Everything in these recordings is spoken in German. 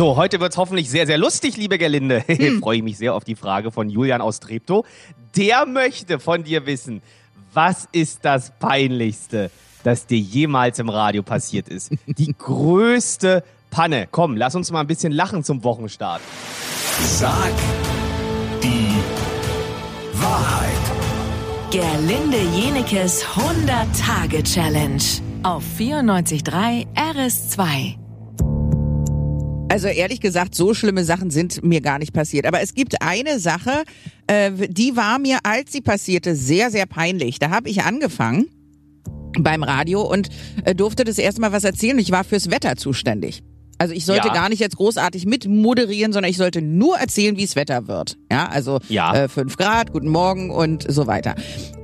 So, heute wird's hoffentlich sehr, sehr lustig, liebe Gerlinde. Hm. Freue ich mich sehr auf die Frage von Julian aus Treptow. Der möchte von dir wissen, was ist das Peinlichste, das dir jemals im Radio passiert ist? Die größte Panne. Komm, lass uns mal ein bisschen lachen zum Wochenstart. Sag die Wahrheit. Gerlinde Jenekes 100-Tage-Challenge auf 94.3 RS2. Also ehrlich gesagt, so schlimme Sachen sind mir gar nicht passiert. Aber es gibt eine Sache, äh, die war mir, als sie passierte, sehr, sehr peinlich. Da habe ich angefangen beim Radio und äh, durfte das erste Mal was erzählen. Ich war fürs Wetter zuständig. Also ich sollte ja. gar nicht jetzt großartig mit moderieren, sondern ich sollte nur erzählen, wie es Wetter wird. Ja, also ja. Äh, fünf Grad, guten Morgen und so weiter.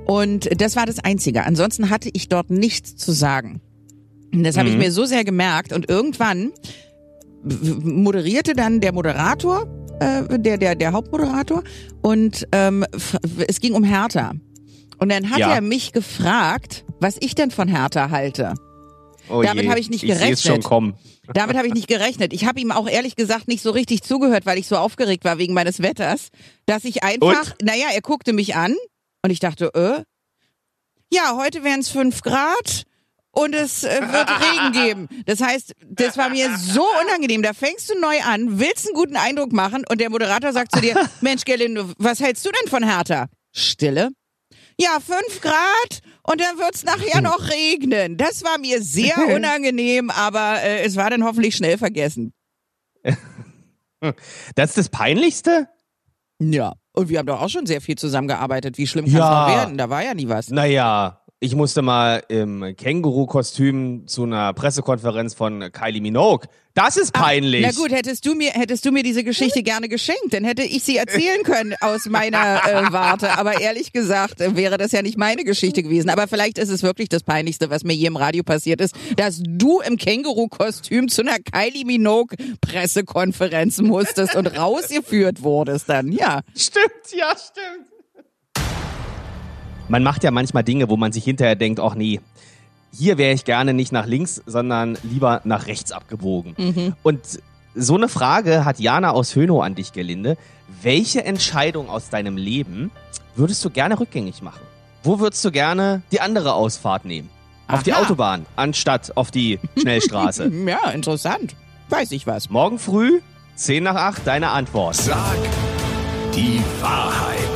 Und das war das Einzige. Ansonsten hatte ich dort nichts zu sagen. Das habe mhm. ich mir so sehr gemerkt. Und irgendwann moderierte dann der Moderator, äh, der, der, der Hauptmoderator, und ähm, es ging um Hertha. Und dann hat ja. er mich gefragt, was ich denn von Hertha halte. Oh Damit habe ich nicht gerechnet. Ich schon kommen. Damit habe ich nicht gerechnet. Ich habe ihm auch ehrlich gesagt nicht so richtig zugehört, weil ich so aufgeregt war wegen meines Wetters, dass ich einfach, und? naja, er guckte mich an und ich dachte, äh, ja, heute wären es fünf Grad und es äh, wird Regen geben. Das heißt, das war mir so unangenehm. Da fängst du neu an, willst einen guten Eindruck machen und der Moderator sagt zu dir, Mensch, Gerlinde, was hältst du denn von Hertha? Stille. Ja, fünf Grad und dann wird's nachher noch regnen. Das war mir sehr unangenehm, aber äh, es war dann hoffentlich schnell vergessen. Das ist das Peinlichste? Ja, und wir haben doch auch schon sehr viel zusammengearbeitet. Wie schlimm kann es ja. noch werden? Da war ja nie was. Naja, ich musste mal im Känguru-Kostüm zu einer Pressekonferenz von Kylie Minogue. Das ist peinlich. Ach, na gut, hättest du mir hättest du mir diese Geschichte gerne geschenkt, dann hätte ich sie erzählen können aus meiner äh, Warte. Aber ehrlich gesagt äh, wäre das ja nicht meine Geschichte gewesen. Aber vielleicht ist es wirklich das Peinlichste, was mir hier im Radio passiert ist, dass du im Känguru-Kostüm zu einer Kylie Minogue-Pressekonferenz musstest und rausgeführt wurdest dann. Ja. Stimmt, ja, stimmt man macht ja manchmal Dinge, wo man sich hinterher denkt, ach nee, hier wäre ich gerne nicht nach links, sondern lieber nach rechts abgebogen. Mhm. Und so eine Frage hat Jana aus Hönow an dich, Gelinde. Welche Entscheidung aus deinem Leben würdest du gerne rückgängig machen? Wo würdest du gerne die andere Ausfahrt nehmen? Auf Aha. die Autobahn, anstatt auf die Schnellstraße. ja, interessant. Weiß ich was. Morgen früh, 10 nach 8, deine Antwort. Sag die Wahrheit.